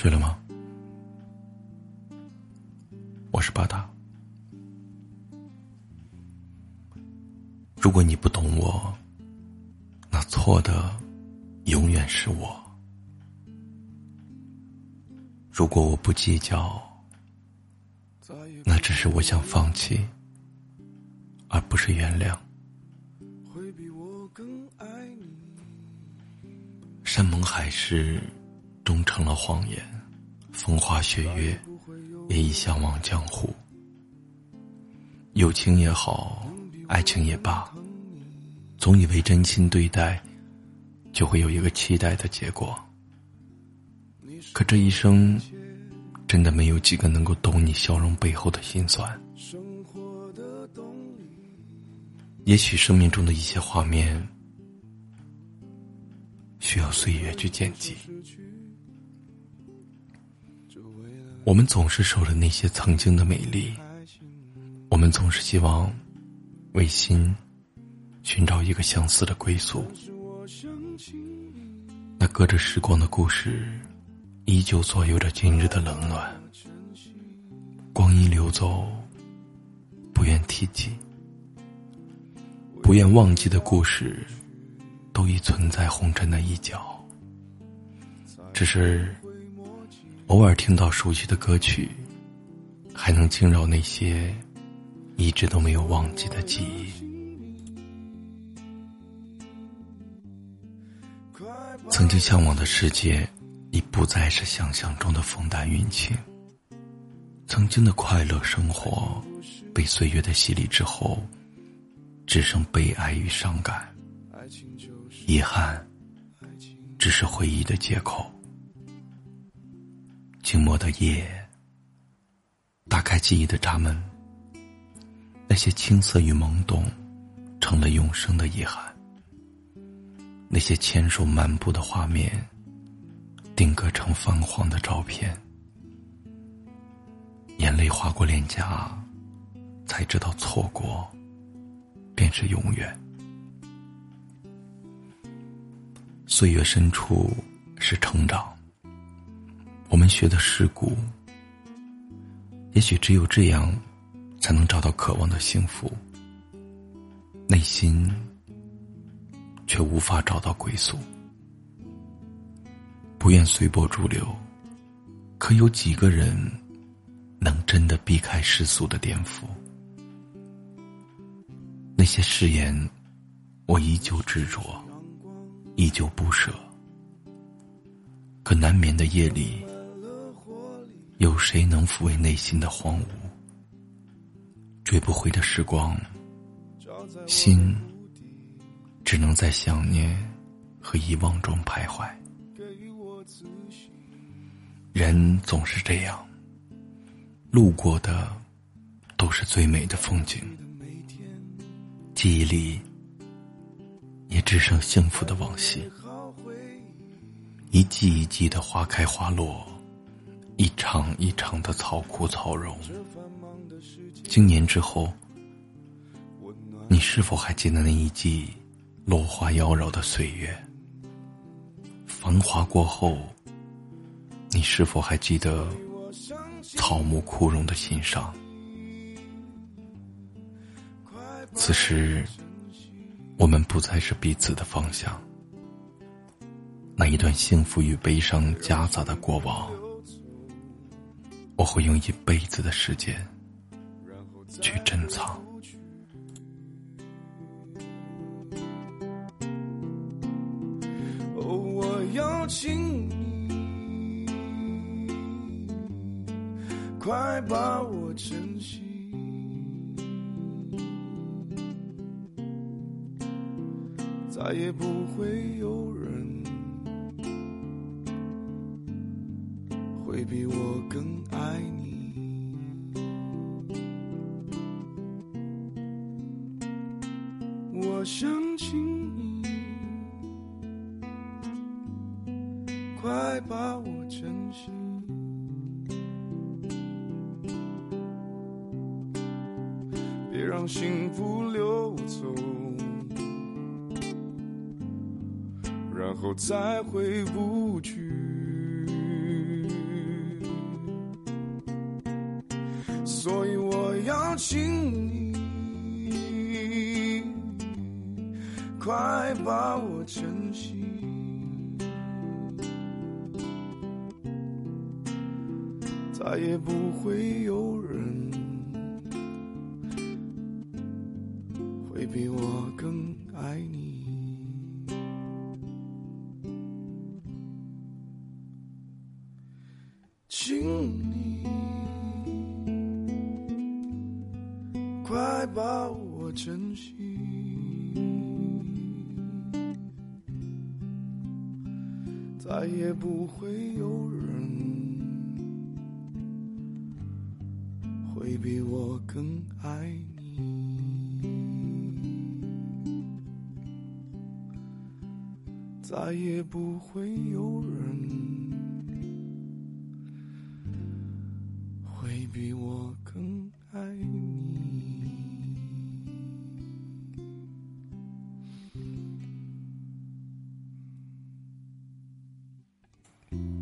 睡了吗？我是巴达。如果你不懂我，那错的永远是我。如果我不计较，那只是我想放弃，而不是原谅。山盟海誓。终成了谎言，风花雪月也已相忘江湖。友情也好，爱情也罢，总以为真心对待，就会有一个期待的结果。可这一生，真的没有几个能够懂你笑容背后的辛酸。也许生命中的一些画面，需要岁月去剪辑。我们总是守着那些曾经的美丽，我们总是希望为心寻找一个相似的归宿。那隔着时光的故事，依旧左右着今日的冷暖。光阴流走，不愿提及，不愿忘记的故事，都已存在红尘的一角。只是。偶尔听到熟悉的歌曲，还能惊扰那些一直都没有忘记的记忆。曾经向往的世界，已不再是想象中的风淡云轻。曾经的快乐生活，被岁月的洗礼之后，只剩悲哀与伤感。遗憾，只是回忆的借口。静默的夜，打开记忆的闸门。那些青涩与懵懂，成了永生的遗憾。那些牵手漫步的画面，定格成泛黄的照片。眼泪划过脸颊，才知道错过，便是永远。岁月深处，是成长。我们学的世故，也许只有这样，才能找到渴望的幸福。内心却无法找到归宿，不愿随波逐流。可有几个人能真的避开世俗的颠覆？那些誓言，我依旧执着，依旧不舍。可难眠的夜里。有谁能抚慰内心的荒芜？追不回的时光，心只能在想念和遗忘中徘徊。人总是这样，路过的都是最美的风景，记忆里也只剩幸福的往昔，一季一季的花开花落。一场一场的草枯草荣，经年之后，你是否还记得那一季落花妖娆的岁月？繁华过后，你是否还记得草木枯荣的欣赏？此时，我们不再是彼此的方向。那一段幸福与悲伤夹杂的过往。我会用一辈子的时间去珍藏。哦，我要请你快把我珍惜，再也不会有会比我更爱你。我想请你快把我珍惜，别让幸福溜走，然后再回不去。请你快把我珍惜，再也不会有人会比我更爱你。请你来把我珍惜再也不会有人会比我更爱你再也不会有人会比我更爱你。Mm-hmm.